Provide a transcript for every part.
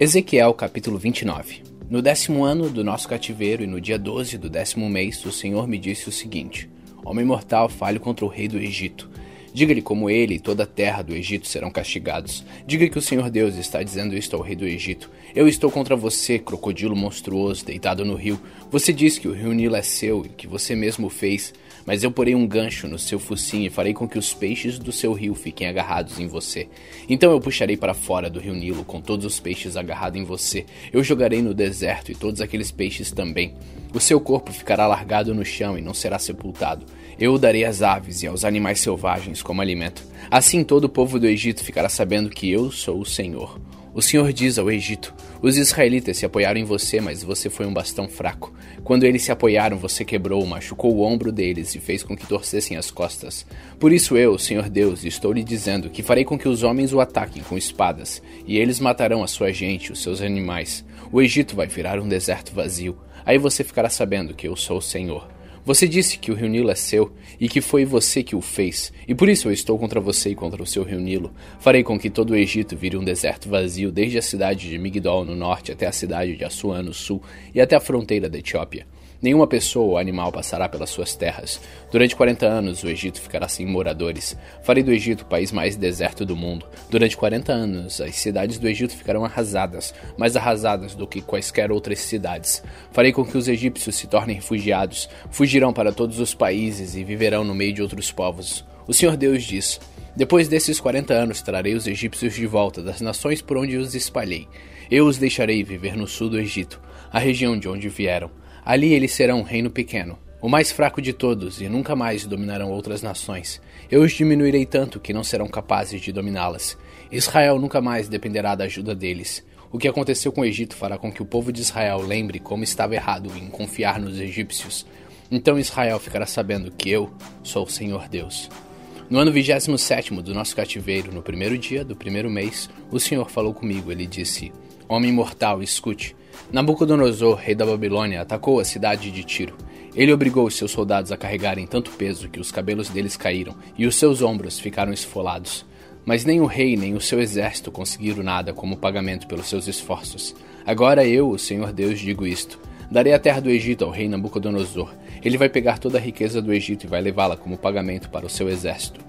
Ezequiel capítulo 29 No décimo ano do nosso cativeiro e no dia 12 do décimo mês, o Senhor me disse o seguinte: Homem mortal, fale contra o rei do Egito. Diga-lhe como ele e toda a terra do Egito serão castigados. Diga que o Senhor Deus está dizendo isto ao rei do Egito. Eu estou contra você, crocodilo monstruoso, deitado no rio. Você diz que o rio Nilo é seu e que você mesmo fez. Mas eu porei um gancho no seu focinho e farei com que os peixes do seu rio fiquem agarrados em você. Então eu puxarei para fora do rio Nilo com todos os peixes agarrados em você. Eu jogarei no deserto e todos aqueles peixes também. O seu corpo ficará largado no chão e não será sepultado. Eu o darei às aves e aos animais selvagens como alimento. Assim todo o povo do Egito ficará sabendo que eu sou o Senhor. O Senhor diz ao Egito: Os israelitas se apoiaram em você, mas você foi um bastão fraco. Quando eles se apoiaram, você quebrou, machucou o ombro deles e fez com que torcessem as costas. Por isso eu, Senhor Deus, estou lhe dizendo que farei com que os homens o ataquem com espadas, e eles matarão a sua gente, os seus animais. O Egito vai virar um deserto vazio. Aí você ficará sabendo que eu sou o Senhor. Você disse que o rio Nilo é seu e que foi você que o fez, e por isso eu estou contra você e contra o seu rio Nilo. Farei com que todo o Egito vire um deserto vazio, desde a cidade de Migdol no norte até a cidade de Assuã no sul e até a fronteira da Etiópia. Nenhuma pessoa ou animal passará pelas suas terras. Durante 40 anos o Egito ficará sem moradores. Farei do Egito o país mais deserto do mundo. Durante 40 anos as cidades do Egito ficarão arrasadas, mais arrasadas do que quaisquer outras cidades. Farei com que os egípcios se tornem refugiados, fugirão para todos os países e viverão no meio de outros povos. O Senhor Deus diz: Depois desses 40 anos trarei os egípcios de volta das nações por onde os espalhei. Eu os deixarei viver no sul do Egito, a região de onde vieram. Ali eles serão um reino pequeno, o mais fraco de todos, e nunca mais dominarão outras nações. Eu os diminuirei tanto que não serão capazes de dominá-las. Israel nunca mais dependerá da ajuda deles. O que aconteceu com o Egito fará com que o povo de Israel lembre como estava errado em confiar nos egípcios. Então Israel ficará sabendo que eu sou o Senhor Deus. No ano 27 do nosso cativeiro, no primeiro dia do primeiro mês, o Senhor falou comigo. Ele disse: Homem mortal, escute. Nabucodonosor, rei da Babilônia, atacou a cidade de Tiro. Ele obrigou os seus soldados a carregarem tanto peso que os cabelos deles caíram e os seus ombros ficaram esfolados. Mas nem o rei nem o seu exército conseguiram nada como pagamento pelos seus esforços. Agora eu, o Senhor Deus, digo isto: Darei a terra do Egito ao rei Nabucodonosor. Ele vai pegar toda a riqueza do Egito e vai levá-la como pagamento para o seu exército.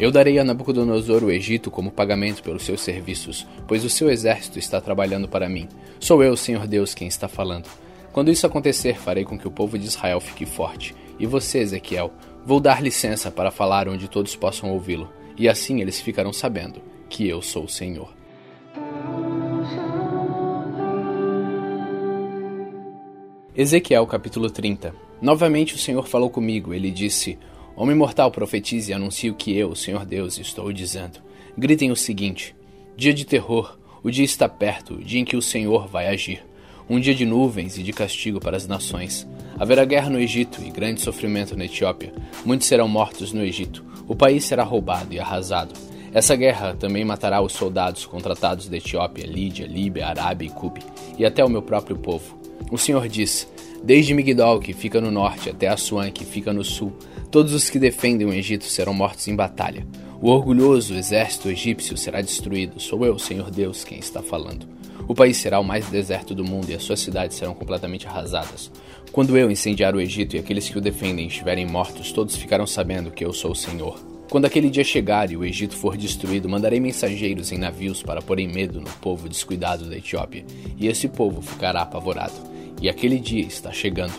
Eu darei a Nabucodonosor o Egito como pagamento pelos seus serviços, pois o seu exército está trabalhando para mim. Sou eu, Senhor Deus, quem está falando. Quando isso acontecer, farei com que o povo de Israel fique forte. E você, Ezequiel, vou dar licença para falar onde todos possam ouvi-lo, e assim eles ficarão sabendo que eu sou o Senhor. Ezequiel capítulo 30 Novamente o Senhor falou comigo, ele disse: Homem mortal, profetize e anuncie o que eu, o Senhor Deus, estou dizendo. Gritem o seguinte: Dia de terror, o dia está perto, o dia em que o Senhor vai agir. Um dia de nuvens e de castigo para as nações. Haverá guerra no Egito e grande sofrimento na Etiópia. Muitos serão mortos no Egito. O país será roubado e arrasado. Essa guerra também matará os soldados contratados da Etiópia, Lídia, Líbia, Arábia e Cube, e até o meu próprio povo. O Senhor diz: Desde Migdol, que fica no norte, até Assuã, que fica no sul, todos os que defendem o Egito serão mortos em batalha. O orgulhoso exército egípcio será destruído. Sou eu, Senhor Deus, quem está falando. O país será o mais deserto do mundo e as suas cidades serão completamente arrasadas. Quando eu incendiar o Egito e aqueles que o defendem estiverem mortos, todos ficarão sabendo que eu sou o Senhor. Quando aquele dia chegar e o Egito for destruído, mandarei mensageiros em navios para porem medo no povo descuidado da Etiópia, e esse povo ficará apavorado e aquele dia está chegando.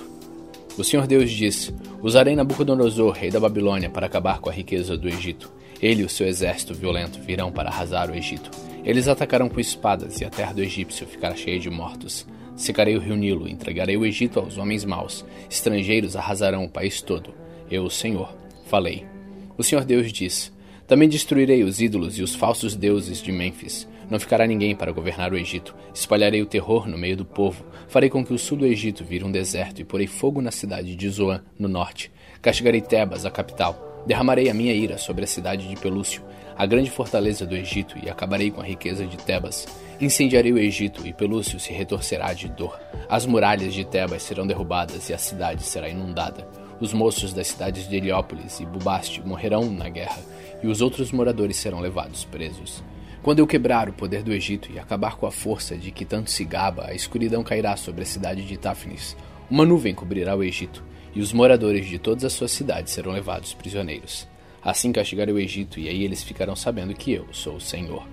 O Senhor Deus disse: Usarei Nabucodonosor, rei da Babilônia, para acabar com a riqueza do Egito. Ele e o seu exército violento virão para arrasar o Egito. Eles atacarão com espadas e a terra do egípcio ficará cheia de mortos. Secarei o rio Nilo, entregarei o Egito aos homens maus. Estrangeiros arrasarão o país todo. Eu, o Senhor, falei. O Senhor Deus disse: Também destruirei os ídolos e os falsos deuses de Mênfis. Não ficará ninguém para governar o Egito. Espalharei o terror no meio do povo. Farei com que o sul do Egito vire um deserto e porei fogo na cidade de Zoan, no norte. Castigarei Tebas, a capital. Derramarei a minha ira sobre a cidade de Pelúcio, a grande fortaleza do Egito, e acabarei com a riqueza de Tebas. Incendiarei o Egito e Pelúcio se retorcerá de dor. As muralhas de Tebas serão derrubadas e a cidade será inundada. Os moços das cidades de Heliópolis e Bubaste morrerão na guerra, e os outros moradores serão levados presos. Quando eu quebrar o poder do Egito e acabar com a força de que tanto se gaba, a escuridão cairá sobre a cidade de Táfnis. Uma nuvem cobrirá o Egito, e os moradores de todas as suas cidades serão levados prisioneiros. Assim castigarei o Egito, e aí eles ficarão sabendo que eu sou o Senhor.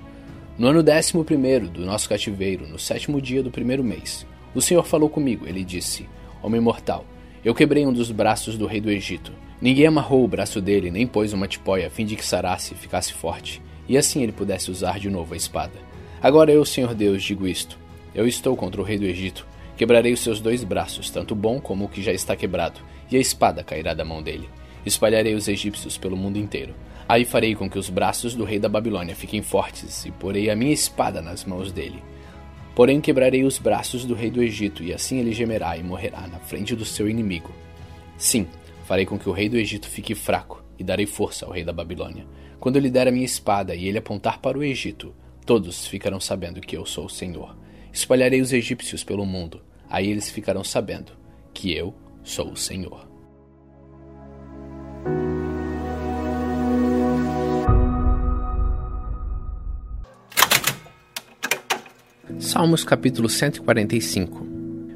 No ano décimo primeiro do nosso cativeiro, no sétimo dia do primeiro mês, o Senhor falou comigo. Ele disse: Homem mortal, eu quebrei um dos braços do rei do Egito. Ninguém amarrou o braço dele, nem pôs uma tipóia a fim de que sarasse e ficasse forte e assim ele pudesse usar de novo a espada. Agora eu, Senhor Deus, digo isto: Eu estou contra o rei do Egito. Quebrarei os seus dois braços, tanto o bom como o que já está quebrado, e a espada cairá da mão dele. Espalharei os egípcios pelo mundo inteiro. Aí farei com que os braços do rei da Babilônia fiquem fortes, e porei a minha espada nas mãos dele. Porém quebrarei os braços do rei do Egito, e assim ele gemerá e morrerá na frente do seu inimigo. Sim, farei com que o rei do Egito fique fraco, e darei força ao rei da Babilônia. Quando eu lhe der a minha espada e ele apontar para o Egito, todos ficarão sabendo que eu sou o Senhor. Espalharei os egípcios pelo mundo, aí eles ficarão sabendo que eu sou o Senhor. Salmos capítulo 145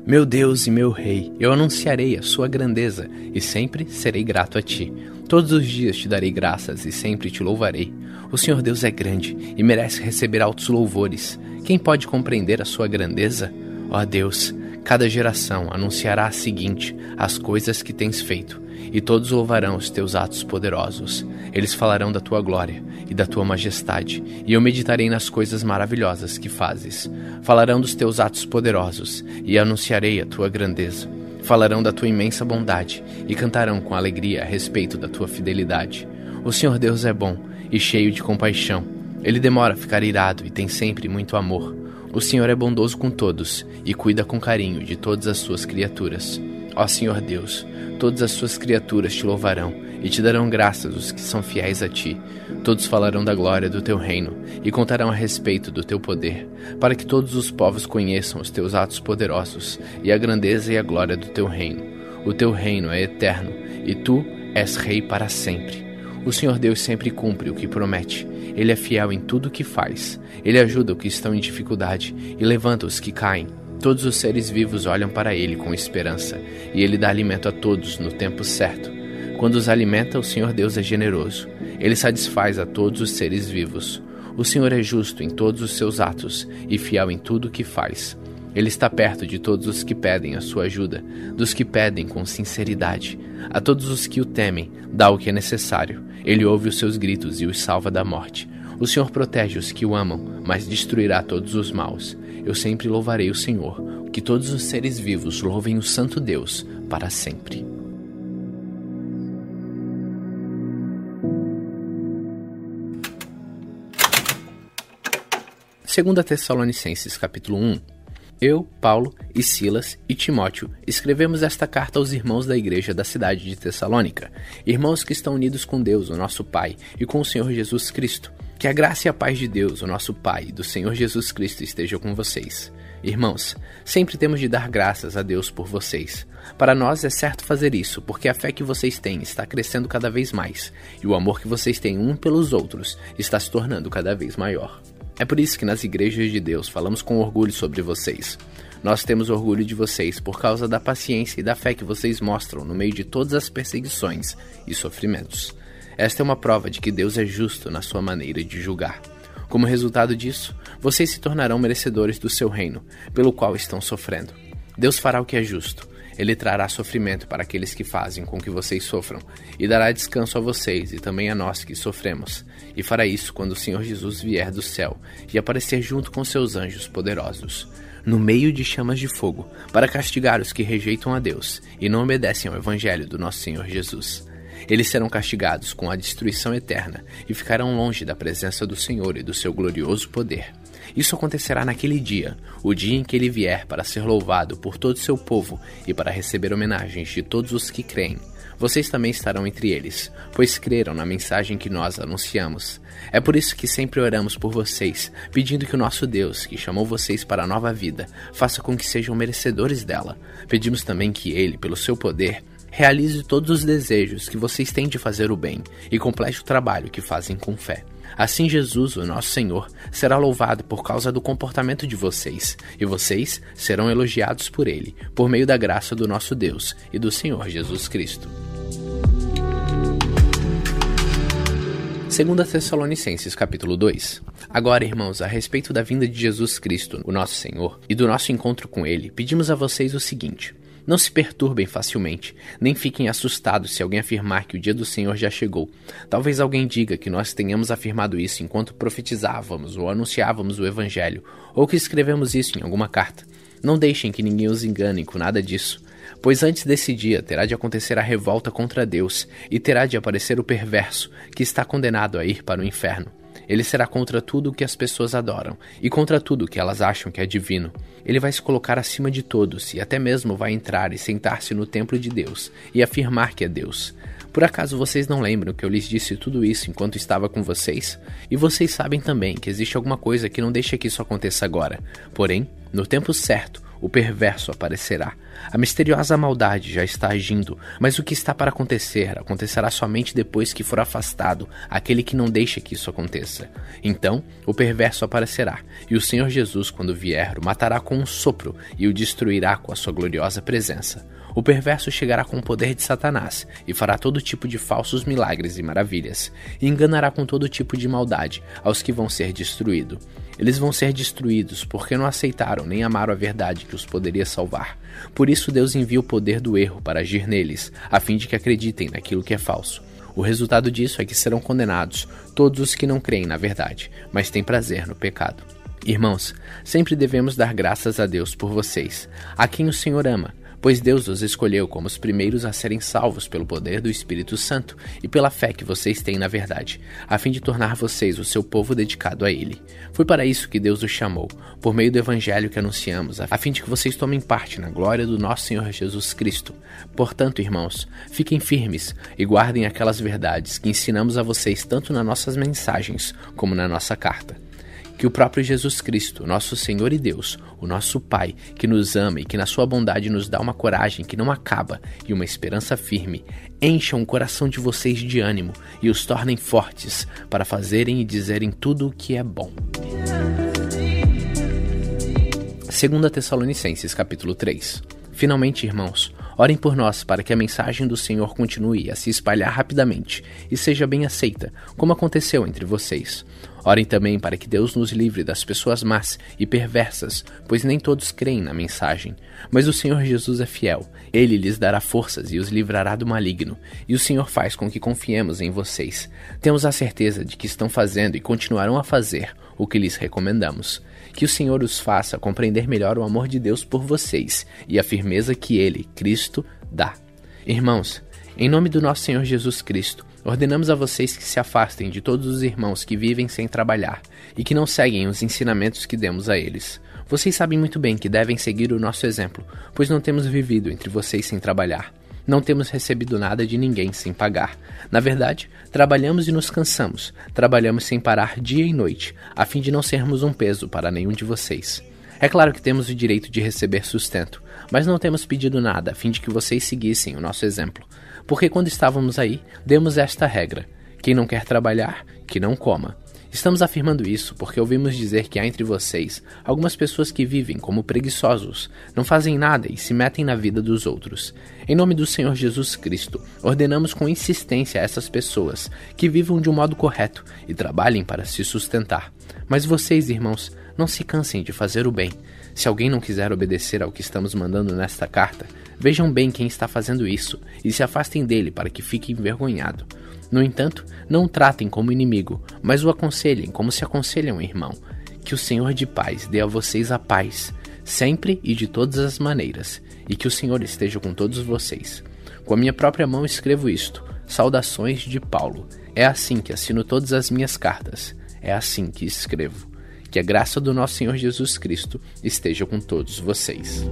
meu Deus e meu Rei, eu anunciarei a sua grandeza e sempre serei grato a ti. Todos os dias te darei graças e sempre te louvarei. O Senhor Deus é grande e merece receber altos louvores. Quem pode compreender a sua grandeza? Ó Deus, cada geração anunciará a seguinte: as coisas que tens feito e todos louvarão os teus atos poderosos. Eles falarão da tua glória e da tua majestade, e eu meditarei nas coisas maravilhosas que fazes. Falarão dos teus atos poderosos, e anunciarei a tua grandeza. Falarão da tua imensa bondade, e cantarão com alegria a respeito da tua fidelidade. O Senhor Deus é bom e cheio de compaixão. Ele demora a ficar irado e tem sempre muito amor. O Senhor é bondoso com todos e cuida com carinho de todas as suas criaturas. Ó Senhor Deus, todas as suas criaturas te louvarão e te darão graças os que são fiéis a ti. Todos falarão da glória do teu reino e contarão a respeito do teu poder, para que todos os povos conheçam os teus atos poderosos e a grandeza e a glória do teu reino. O teu reino é eterno e tu és rei para sempre. O Senhor Deus sempre cumpre o que promete. Ele é fiel em tudo o que faz. Ele ajuda os que estão em dificuldade e levanta os que caem. Todos os seres vivos olham para ele com esperança, e ele dá alimento a todos no tempo certo. Quando os alimenta, o Senhor Deus é generoso. Ele satisfaz a todos os seres vivos. O Senhor é justo em todos os seus atos e fiel em tudo o que faz. Ele está perto de todos os que pedem a sua ajuda, dos que pedem com sinceridade. A todos os que o temem, dá o que é necessário. Ele ouve os seus gritos e os salva da morte. O Senhor protege os que o amam, mas destruirá todos os maus eu sempre louvarei o Senhor. Que todos os seres vivos louvem o Santo Deus para sempre. Segunda Tessalonicenses capítulo 1 eu, Paulo e Silas e Timóteo escrevemos esta carta aos irmãos da igreja da cidade de Tessalônica, irmãos que estão unidos com Deus, o nosso Pai, e com o Senhor Jesus Cristo. Que a graça e a paz de Deus, o nosso Pai, e do Senhor Jesus Cristo estejam com vocês. Irmãos, sempre temos de dar graças a Deus por vocês. Para nós é certo fazer isso, porque a fé que vocês têm está crescendo cada vez mais, e o amor que vocês têm um pelos outros está se tornando cada vez maior. É por isso que nas igrejas de Deus falamos com orgulho sobre vocês. Nós temos orgulho de vocês por causa da paciência e da fé que vocês mostram no meio de todas as perseguições e sofrimentos. Esta é uma prova de que Deus é justo na sua maneira de julgar. Como resultado disso, vocês se tornarão merecedores do seu reino, pelo qual estão sofrendo. Deus fará o que é justo. Ele trará sofrimento para aqueles que fazem com que vocês sofram, e dará descanso a vocês e também a nós que sofremos. E fará isso quando o Senhor Jesus vier do céu e aparecer junto com seus anjos poderosos, no meio de chamas de fogo, para castigar os que rejeitam a Deus e não obedecem ao Evangelho do nosso Senhor Jesus. Eles serão castigados com a destruição eterna e ficarão longe da presença do Senhor e do seu glorioso poder. Isso acontecerá naquele dia, o dia em que ele vier para ser louvado por todo seu povo e para receber homenagens de todos os que creem. Vocês também estarão entre eles, pois creram na mensagem que nós anunciamos. É por isso que sempre oramos por vocês, pedindo que o nosso Deus, que chamou vocês para a nova vida, faça com que sejam merecedores dela. Pedimos também que Ele, pelo seu poder, Realize todos os desejos que vocês têm de fazer o bem e complete o trabalho que fazem com fé. Assim, Jesus, o nosso Senhor, será louvado por causa do comportamento de vocês, e vocês serão elogiados por Ele, por meio da graça do nosso Deus e do Senhor Jesus Cristo. 2 Tessalonicenses capítulo 2 Agora, irmãos, a respeito da vinda de Jesus Cristo, o nosso Senhor, e do nosso encontro com Ele, pedimos a vocês o seguinte: não se perturbem facilmente, nem fiquem assustados se alguém afirmar que o dia do Senhor já chegou. Talvez alguém diga que nós tenhamos afirmado isso enquanto profetizávamos ou anunciávamos o Evangelho, ou que escrevemos isso em alguma carta. Não deixem que ninguém os engane com nada disso. Pois antes desse dia terá de acontecer a revolta contra Deus, e terá de aparecer o perverso, que está condenado a ir para o inferno. Ele será contra tudo o que as pessoas adoram e contra tudo que elas acham que é divino. Ele vai se colocar acima de todos e até mesmo vai entrar e sentar-se no templo de Deus e afirmar que é Deus. Por acaso vocês não lembram que eu lhes disse tudo isso enquanto estava com vocês? E vocês sabem também que existe alguma coisa que não deixa que isso aconteça agora. Porém, no tempo certo, o perverso aparecerá. A misteriosa maldade já está agindo, mas o que está para acontecer acontecerá somente depois que for afastado aquele que não deixa que isso aconteça. Então, o perverso aparecerá, e o Senhor Jesus, quando vier, o matará com um sopro e o destruirá com a sua gloriosa presença. O perverso chegará com o poder de Satanás e fará todo tipo de falsos milagres e maravilhas, e enganará com todo tipo de maldade aos que vão ser destruídos. Eles vão ser destruídos porque não aceitaram nem amaram a verdade que os poderia salvar. Por isso Deus envia o poder do erro para agir neles, a fim de que acreditem naquilo que é falso. O resultado disso é que serão condenados todos os que não creem na verdade, mas têm prazer no pecado. Irmãos, sempre devemos dar graças a Deus por vocês, a quem o Senhor ama pois Deus os escolheu como os primeiros a serem salvos pelo poder do Espírito Santo e pela fé que vocês têm na verdade, a fim de tornar vocês o seu povo dedicado a Ele. Foi para isso que Deus os chamou, por meio do Evangelho que anunciamos, a fim de que vocês tomem parte na glória do nosso Senhor Jesus Cristo. Portanto, irmãos, fiquem firmes e guardem aquelas verdades que ensinamos a vocês tanto nas nossas mensagens como na nossa carta. Que o próprio Jesus Cristo, nosso Senhor e Deus, o nosso Pai, que nos ama e que na sua bondade nos dá uma coragem que não acaba e uma esperança firme, encham o coração de vocês de ânimo e os tornem fortes para fazerem e dizerem tudo o que é bom. 2 Tessalonicenses capítulo 3 Finalmente, irmãos, Orem por nós para que a mensagem do Senhor continue a se espalhar rapidamente e seja bem aceita, como aconteceu entre vocês. Orem também para que Deus nos livre das pessoas más e perversas, pois nem todos creem na mensagem. Mas o Senhor Jesus é fiel. Ele lhes dará forças e os livrará do maligno. E o Senhor faz com que confiemos em vocês. Temos a certeza de que estão fazendo e continuarão a fazer o que lhes recomendamos. Que o Senhor os faça compreender melhor o amor de Deus por vocês e a firmeza que Ele, Cristo, dá. Irmãos, em nome do nosso Senhor Jesus Cristo, ordenamos a vocês que se afastem de todos os irmãos que vivem sem trabalhar e que não seguem os ensinamentos que demos a eles. Vocês sabem muito bem que devem seguir o nosso exemplo, pois não temos vivido entre vocês sem trabalhar. Não temos recebido nada de ninguém sem pagar. Na verdade, trabalhamos e nos cansamos. Trabalhamos sem parar dia e noite, a fim de não sermos um peso para nenhum de vocês. É claro que temos o direito de receber sustento, mas não temos pedido nada a fim de que vocês seguissem o nosso exemplo. Porque quando estávamos aí, demos esta regra: quem não quer trabalhar, que não coma. Estamos afirmando isso porque ouvimos dizer que há entre vocês algumas pessoas que vivem como preguiçosos, não fazem nada e se metem na vida dos outros. Em nome do Senhor Jesus Cristo, ordenamos com insistência a essas pessoas que vivam de um modo correto e trabalhem para se sustentar. Mas vocês, irmãos, não se cansem de fazer o bem. Se alguém não quiser obedecer ao que estamos mandando nesta carta, vejam bem quem está fazendo isso e se afastem dele para que fique envergonhado. No entanto, não o tratem como inimigo, mas o aconselhem como se aconselham um irmão. Que o Senhor de paz dê a vocês a paz, sempre e de todas as maneiras, e que o Senhor esteja com todos vocês. Com a minha própria mão escrevo isto: Saudações de Paulo. É assim que assino todas as minhas cartas. É assim que escrevo. Que a graça do nosso Senhor Jesus Cristo esteja com todos vocês.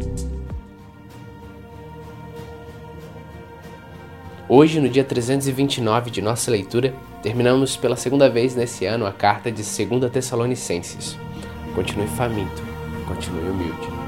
Hoje, no dia 329 de nossa leitura, terminamos pela segunda vez nesse ano a carta de 2 Tessalonicenses. Continue faminto, continue humilde.